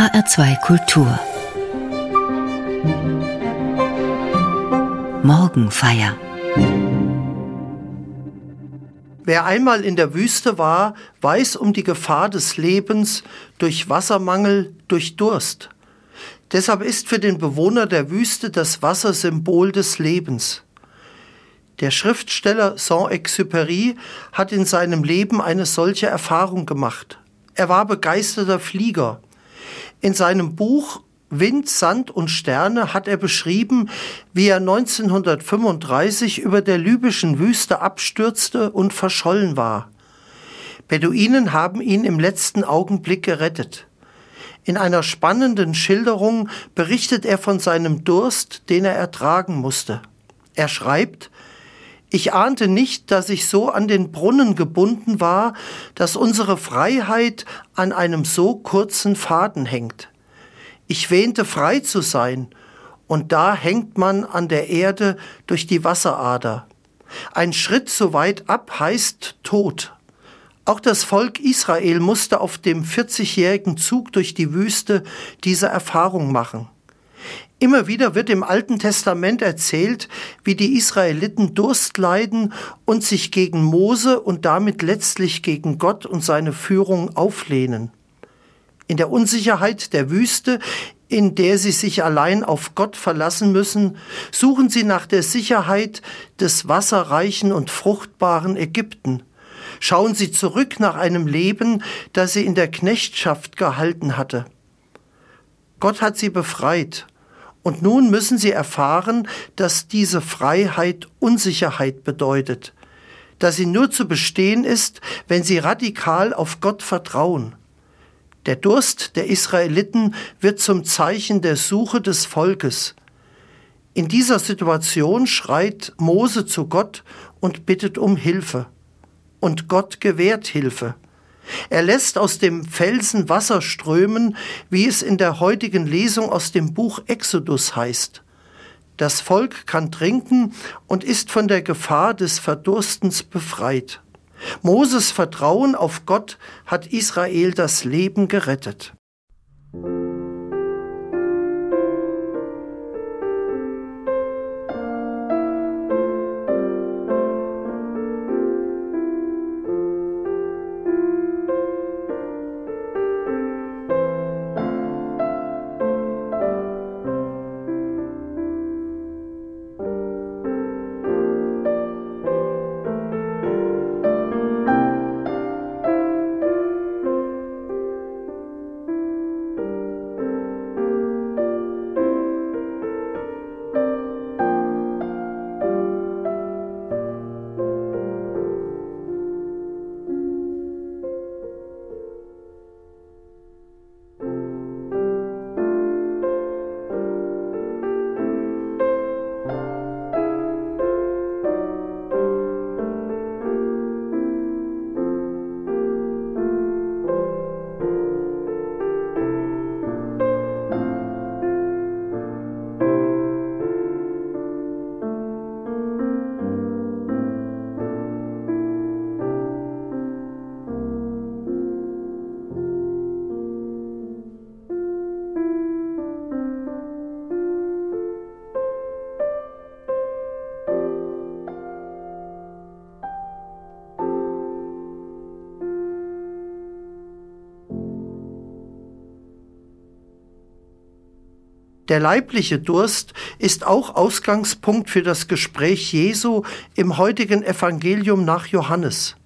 HR2 Kultur Morgenfeier Wer einmal in der Wüste war, weiß um die Gefahr des Lebens durch Wassermangel, durch Durst. Deshalb ist für den Bewohner der Wüste das Wasser Symbol des Lebens. Der Schriftsteller Saint-Exupéry hat in seinem Leben eine solche Erfahrung gemacht. Er war begeisterter Flieger. In seinem Buch Wind, Sand und Sterne hat er beschrieben, wie er 1935 über der libyschen Wüste abstürzte und verschollen war. Beduinen haben ihn im letzten Augenblick gerettet. In einer spannenden Schilderung berichtet er von seinem Durst, den er ertragen musste. Er schreibt, ich ahnte nicht, dass ich so an den Brunnen gebunden war, dass unsere Freiheit an einem so kurzen Faden hängt. Ich wähnte frei zu sein, und da hängt man an der Erde durch die Wasserader. Ein Schritt so weit ab heißt Tod. Auch das Volk Israel musste auf dem 40-jährigen Zug durch die Wüste diese Erfahrung machen. Immer wieder wird im Alten Testament erzählt, wie die Israeliten Durst leiden und sich gegen Mose und damit letztlich gegen Gott und seine Führung auflehnen. In der Unsicherheit der Wüste, in der sie sich allein auf Gott verlassen müssen, suchen sie nach der Sicherheit des wasserreichen und fruchtbaren Ägypten. Schauen sie zurück nach einem Leben, das sie in der Knechtschaft gehalten hatte. Gott hat sie befreit und nun müssen sie erfahren, dass diese Freiheit Unsicherheit bedeutet, dass sie nur zu bestehen ist, wenn sie radikal auf Gott vertrauen. Der Durst der Israeliten wird zum Zeichen der Suche des Volkes. In dieser Situation schreit Mose zu Gott und bittet um Hilfe. Und Gott gewährt Hilfe. Er lässt aus dem Felsen Wasser strömen, wie es in der heutigen Lesung aus dem Buch Exodus heißt. Das Volk kann trinken und ist von der Gefahr des Verdurstens befreit. Moses Vertrauen auf Gott hat Israel das Leben gerettet. Der leibliche Durst ist auch Ausgangspunkt für das Gespräch Jesu im heutigen Evangelium nach Johannes.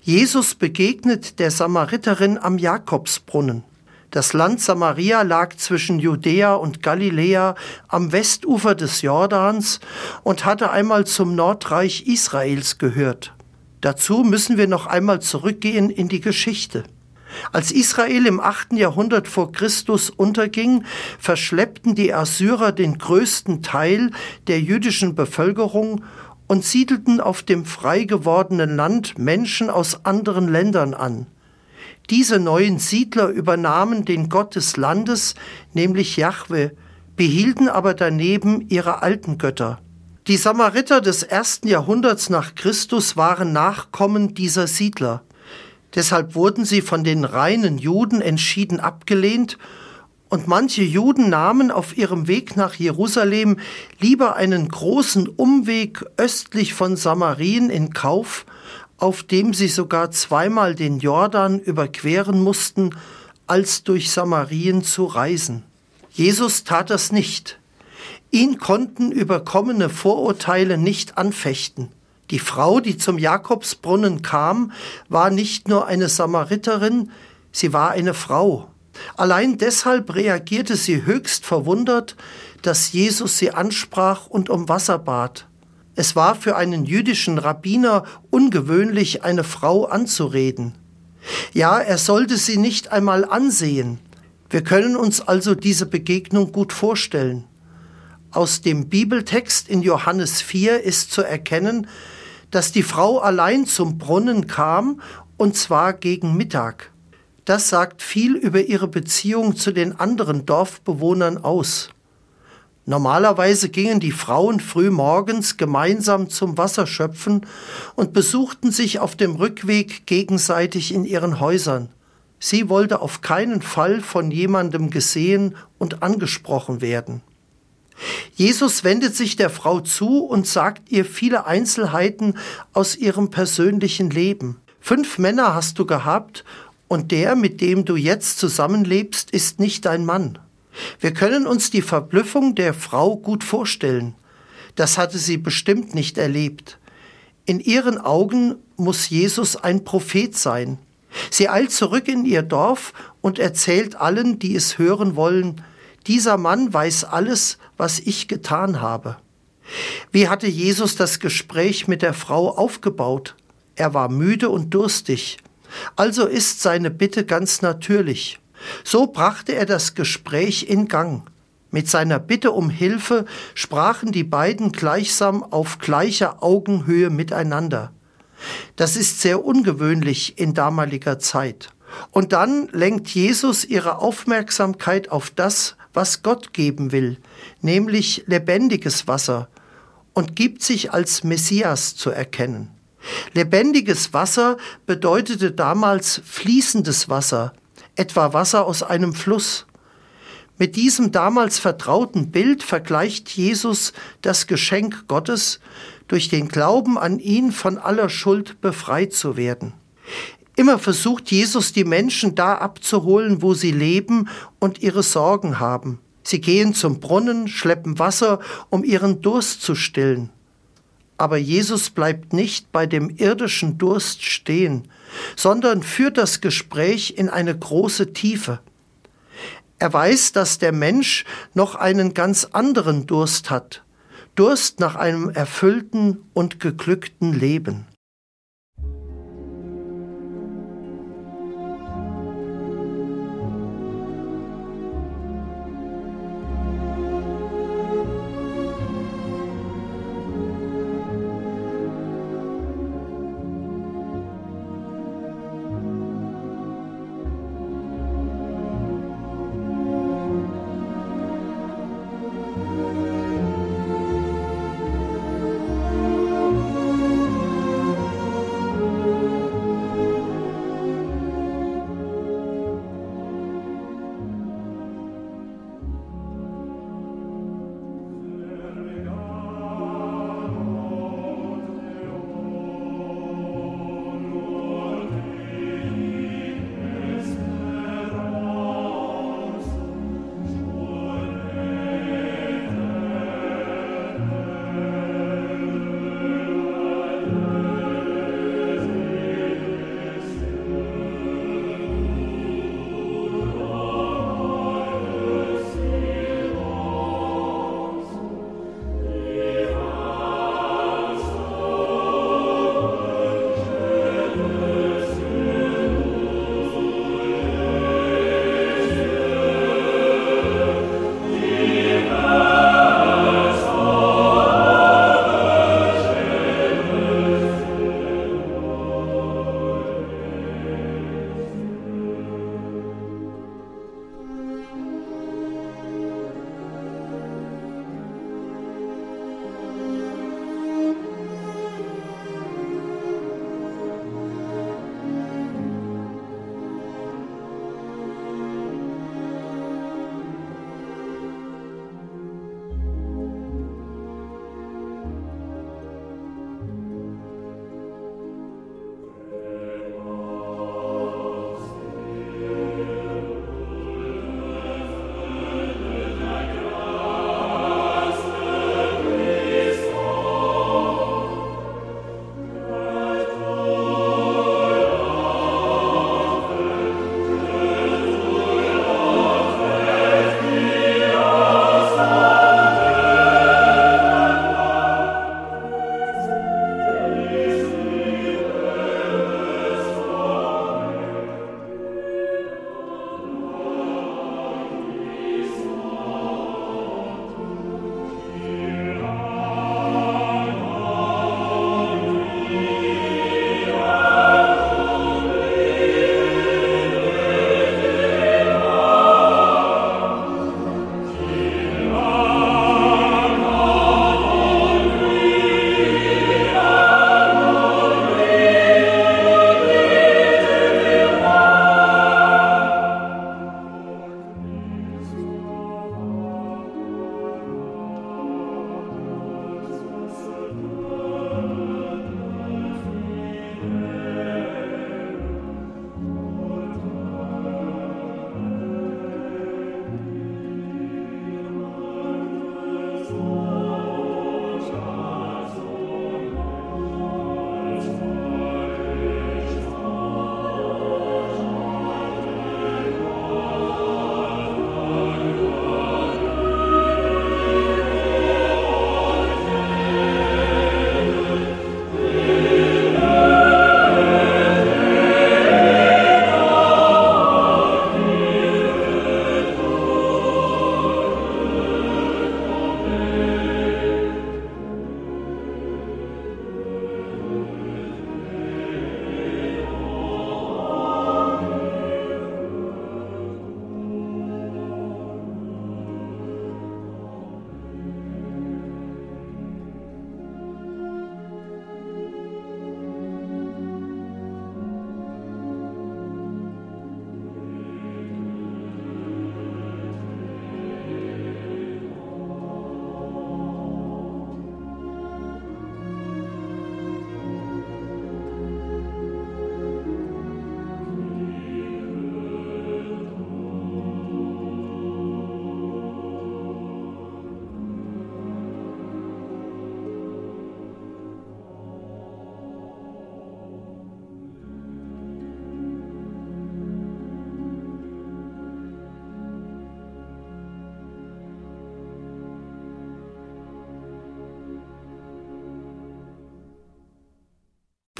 Jesus begegnet der Samariterin am Jakobsbrunnen. Das Land Samaria lag zwischen Judäa und Galiläa am Westufer des Jordans und hatte einmal zum Nordreich Israels gehört. Dazu müssen wir noch einmal zurückgehen in die Geschichte. Als Israel im 8. Jahrhundert vor Christus unterging, verschleppten die Assyrer den größten Teil der jüdischen Bevölkerung und siedelten auf dem frei gewordenen Land Menschen aus anderen Ländern an. Diese neuen Siedler übernahmen den Gott des Landes, nämlich Jahwe, behielten aber daneben ihre alten Götter. Die Samariter des ersten Jahrhunderts nach Christus waren Nachkommen dieser Siedler. Deshalb wurden sie von den reinen Juden entschieden abgelehnt Und manche Juden nahmen auf ihrem Weg nach Jerusalem lieber einen großen Umweg östlich von Samarien in Kauf, auf dem sie sogar zweimal den Jordan überqueren mussten, als durch Samarien zu reisen. Jesus tat das nicht. Ihn konnten überkommene Vorurteile nicht anfechten. Die Frau, die zum Jakobsbrunnen kam, war nicht nur eine Samariterin, sie war eine Frau. Allein deshalb reagierte sie höchst verwundert, dass Jesus sie ansprach und um Wasser bat. Es war für einen jüdischen Rabbiner ungewöhnlich, eine Frau anzureden. Ja, er sollte sie nicht einmal ansehen. Wir können uns also diese Begegnung gut vorstellen. Aus dem Bibeltext in Johannes 4 ist zu erkennen, dass die Frau allein zum Brunnen kam, und zwar gegen Mittag. Das sagt viel über ihre Beziehung zu den anderen Dorfbewohnern aus. Normalerweise gingen die Frauen früh morgens gemeinsam zum Wasserschöpfen und besuchten sich auf dem Rückweg gegenseitig in ihren Häusern. Sie wollte auf keinen Fall von jemandem gesehen und angesprochen werden. Jesus wendet sich der Frau zu und sagt ihr viele Einzelheiten aus ihrem persönlichen Leben. Fünf Männer hast du gehabt und der, mit dem du jetzt zusammenlebst, ist nicht dein Mann. Wir können uns die Verblüffung der Frau gut vorstellen. Das hatte sie bestimmt nicht erlebt. In ihren Augen muss Jesus ein Prophet sein. Sie eilt zurück in ihr Dorf und erzählt allen, die es hören wollen, dieser Mann weiß alles, was ich getan habe. Wie hatte Jesus das Gespräch mit der Frau aufgebaut? Er war müde und durstig. Also ist seine Bitte ganz natürlich. So brachte er das Gespräch in Gang. Mit seiner Bitte um Hilfe sprachen die beiden gleichsam auf gleicher Augenhöhe miteinander. Das ist sehr ungewöhnlich in damaliger Zeit. Und dann lenkt Jesus ihre Aufmerksamkeit auf das, was Gott geben will, nämlich lebendiges Wasser, und gibt sich als Messias zu erkennen. Lebendiges Wasser bedeutete damals fließendes Wasser, etwa Wasser aus einem Fluss. Mit diesem damals vertrauten Bild vergleicht Jesus das Geschenk Gottes, durch den Glauben an ihn von aller Schuld befreit zu werden. Immer versucht Jesus die Menschen da abzuholen, wo sie leben und ihre Sorgen haben. Sie gehen zum Brunnen, schleppen Wasser, um ihren Durst zu stillen. Aber Jesus bleibt nicht bei dem irdischen Durst stehen, sondern führt das Gespräch in eine große Tiefe. Er weiß, dass der Mensch noch einen ganz anderen Durst hat, Durst nach einem erfüllten und geglückten Leben.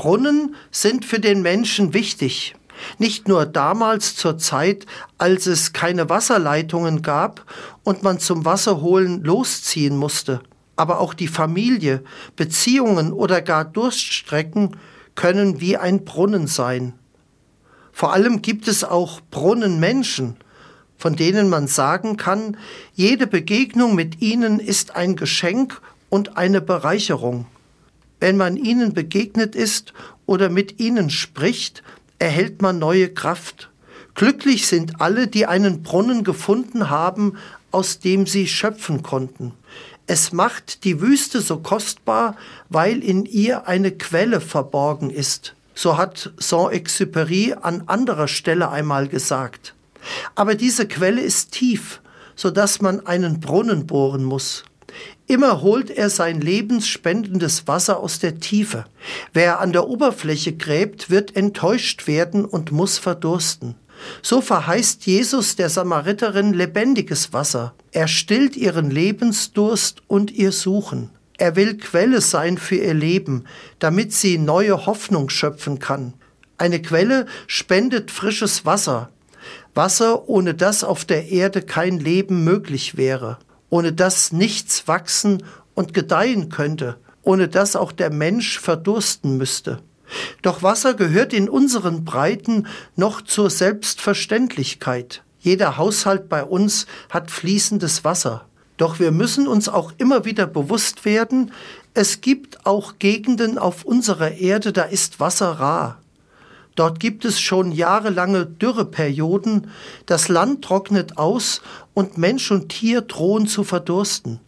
Brunnen sind für den Menschen wichtig. Nicht nur damals zur Zeit, als es keine Wasserleitungen gab und man zum Wasserholen losziehen musste, aber auch die Familie, Beziehungen oder gar Durststrecken können wie ein Brunnen sein. Vor allem gibt es auch Brunnenmenschen, von denen man sagen kann, jede Begegnung mit ihnen ist ein Geschenk und eine Bereicherung. Wenn man ihnen begegnet ist oder mit ihnen spricht, erhält man neue Kraft. Glücklich sind alle, die einen Brunnen gefunden haben, aus dem sie schöpfen konnten. Es macht die Wüste so kostbar, weil in ihr eine Quelle verborgen ist. So hat Saint-Exupéry an anderer Stelle einmal gesagt. Aber diese Quelle ist tief, so dass man einen Brunnen bohren muss. Immer holt er sein lebensspendendes Wasser aus der Tiefe. Wer an der Oberfläche gräbt, wird enttäuscht werden und muss verdursten. So verheißt Jesus der Samariterin lebendiges Wasser. Er stillt ihren Lebensdurst und ihr Suchen. Er will Quelle sein für ihr Leben, damit sie neue Hoffnung schöpfen kann. Eine Quelle spendet frisches Wasser. Wasser, ohne das auf der Erde kein Leben möglich wäre ohne das nichts wachsen und gedeihen könnte, ohne das auch der Mensch verdursten müsste. Doch Wasser gehört in unseren Breiten noch zur Selbstverständlichkeit. Jeder Haushalt bei uns hat fließendes Wasser. Doch wir müssen uns auch immer wieder bewusst werden, es gibt auch Gegenden auf unserer Erde, da ist Wasser rar. Dort gibt es schon jahrelange Dürreperioden, das Land trocknet aus und Mensch und Tier drohen zu verdursten.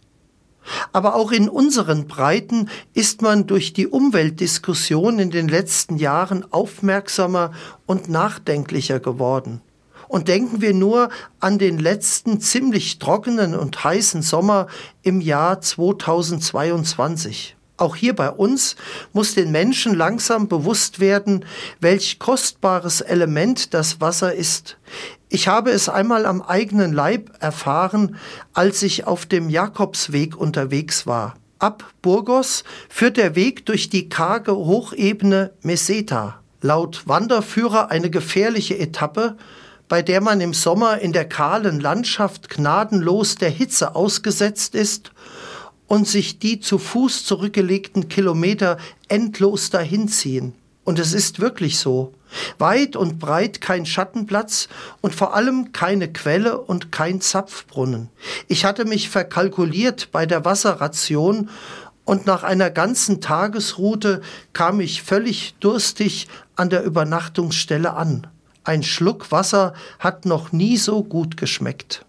Aber auch in unseren Breiten ist man durch die Umweltdiskussion in den letzten Jahren aufmerksamer und nachdenklicher geworden. Und denken wir nur an den letzten ziemlich trockenen und heißen Sommer im Jahr 2022. Auch hier bei uns muss den Menschen langsam bewusst werden, welch kostbares Element das Wasser ist. Ich habe es einmal am eigenen Leib erfahren, als ich auf dem Jakobsweg unterwegs war. Ab Burgos führt der Weg durch die karge Hochebene Meseta. Laut Wanderführer eine gefährliche Etappe, bei der man im Sommer in der kahlen Landschaft gnadenlos der Hitze ausgesetzt ist und sich die zu Fuß zurückgelegten Kilometer endlos dahinziehen. Und es ist wirklich so. Weit und breit kein Schattenplatz und vor allem keine Quelle und kein Zapfbrunnen. Ich hatte mich verkalkuliert bei der Wasserration und nach einer ganzen Tagesroute kam ich völlig durstig an der Übernachtungsstelle an. Ein Schluck Wasser hat noch nie so gut geschmeckt.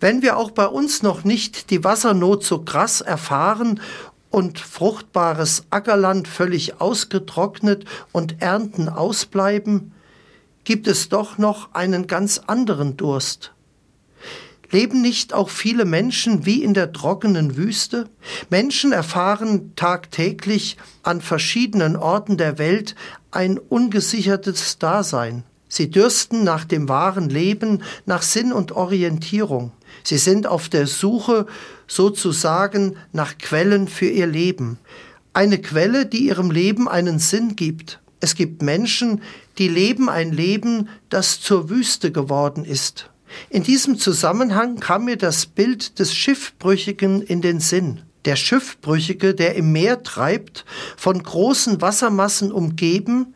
Wenn wir auch bei uns noch nicht die Wassernot so krass erfahren und fruchtbares Ackerland völlig ausgetrocknet und Ernten ausbleiben, gibt es doch noch einen ganz anderen Durst. Leben nicht auch viele Menschen wie in der trockenen Wüste? Menschen erfahren tagtäglich an verschiedenen Orten der Welt ein ungesichertes Dasein. Sie dürsten nach dem wahren Leben, nach Sinn und Orientierung. Sie sind auf der Suche sozusagen nach Quellen für ihr Leben. Eine Quelle, die ihrem Leben einen Sinn gibt. Es gibt Menschen, die leben ein Leben, das zur Wüste geworden ist. In diesem Zusammenhang kam mir das Bild des Schiffbrüchigen in den Sinn. Der Schiffbrüchige, der im Meer treibt, von großen Wassermassen umgeben,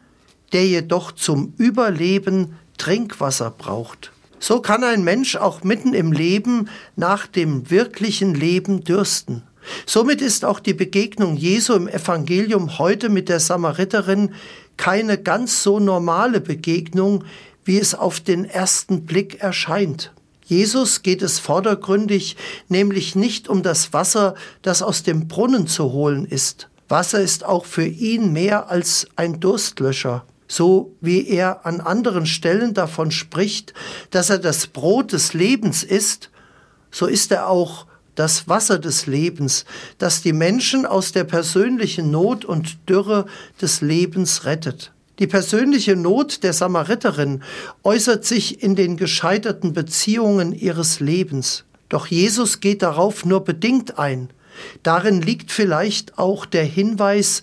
der jedoch zum Überleben Trinkwasser braucht. So kann ein Mensch auch mitten im Leben nach dem wirklichen Leben dürsten. Somit ist auch die Begegnung Jesu im Evangelium heute mit der Samariterin keine ganz so normale Begegnung, wie es auf den ersten Blick erscheint. Jesus geht es vordergründig nämlich nicht um das Wasser, das aus dem Brunnen zu holen ist. Wasser ist auch für ihn mehr als ein Durstlöscher so wie er an anderen Stellen davon spricht, dass er das Brot des Lebens ist, so ist er auch das Wasser des Lebens, das die Menschen aus der persönlichen Not und Dürre des Lebens rettet. Die persönliche Not der Samariterin äußert sich in den gescheiterten Beziehungen ihres Lebens. Doch Jesus geht darauf nur bedingt ein. Darin liegt vielleicht auch der Hinweis,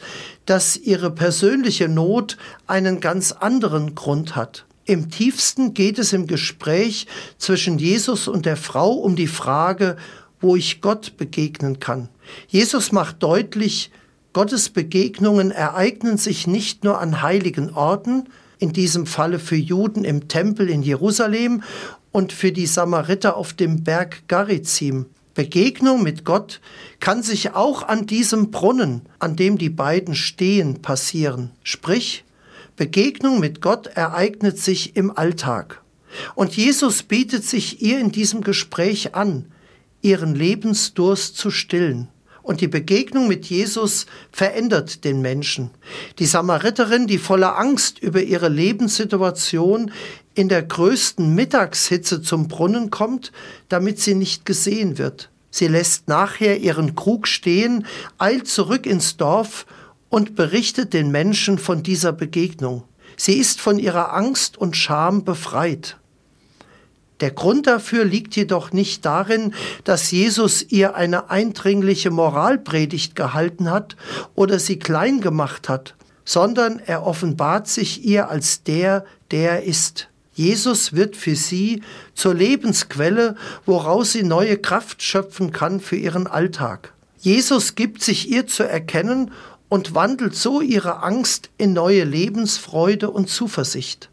dass ihre persönliche Not einen ganz anderen Grund hat. Im tiefsten geht es im Gespräch zwischen Jesus und der Frau um die Frage, wo ich Gott begegnen kann. Jesus macht deutlich, Gottes Begegnungen ereignen sich nicht nur an heiligen Orten, in diesem Falle für Juden im Tempel in Jerusalem und für die Samariter auf dem Berg Garizim. Begegnung mit Gott kann sich auch an diesem Brunnen, an dem die beiden stehen, passieren. Sprich, Begegnung mit Gott ereignet sich im Alltag. Und Jesus bietet sich ihr in diesem Gespräch an, ihren Lebensdurst zu stillen. Und die Begegnung mit Jesus verändert den Menschen. Die Samariterin, die voller Angst über ihre Lebenssituation in der größten Mittagshitze zum Brunnen kommt, damit sie nicht gesehen wird. Sie lässt nachher ihren Krug stehen, eilt zurück ins Dorf und berichtet den Menschen von dieser Begegnung. Sie ist von ihrer Angst und Scham befreit. Der Grund dafür liegt jedoch nicht darin, dass Jesus ihr eine eindringliche Moralpredigt gehalten hat oder sie klein gemacht hat, sondern er offenbart sich ihr als der, der er ist. Jesus wird für sie zur Lebensquelle, woraus sie neue Kraft schöpfen kann für ihren Alltag. Jesus gibt sich ihr zu erkennen und wandelt so ihre Angst in neue Lebensfreude und Zuversicht.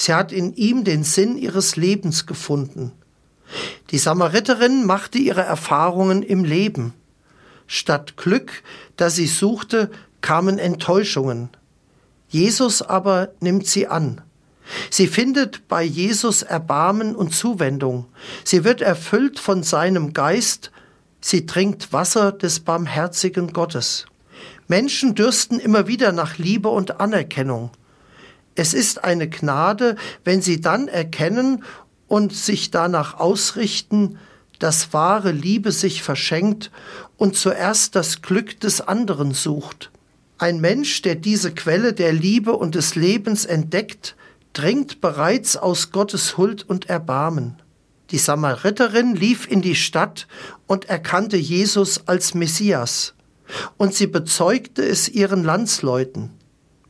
Sie hat in ihm den Sinn ihres Lebens gefunden. Die Samariterin machte ihre Erfahrungen im Leben. Statt Glück, das sie suchte, kamen Enttäuschungen. Jesus aber nimmt sie an. Sie findet bei Jesus Erbarmen und Zuwendung. Sie wird erfüllt von seinem Geist. Sie trinkt Wasser des barmherzigen Gottes. Menschen dürsten immer wieder nach Liebe und Anerkennung. Es ist eine Gnade, wenn sie dann erkennen und sich danach ausrichten, dass wahre Liebe sich verschenkt und zuerst das Glück des anderen sucht. Ein Mensch, der diese Quelle der Liebe und des Lebens entdeckt, dringt bereits aus Gottes Huld und Erbarmen. Die Samariterin lief in die Stadt und erkannte Jesus als Messias, und sie bezeugte es ihren Landsleuten.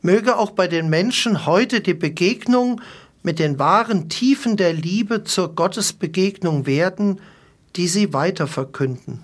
Möge auch bei den Menschen heute die Begegnung mit den wahren Tiefen der Liebe zur Gottesbegegnung werden, die sie weiter verkünden.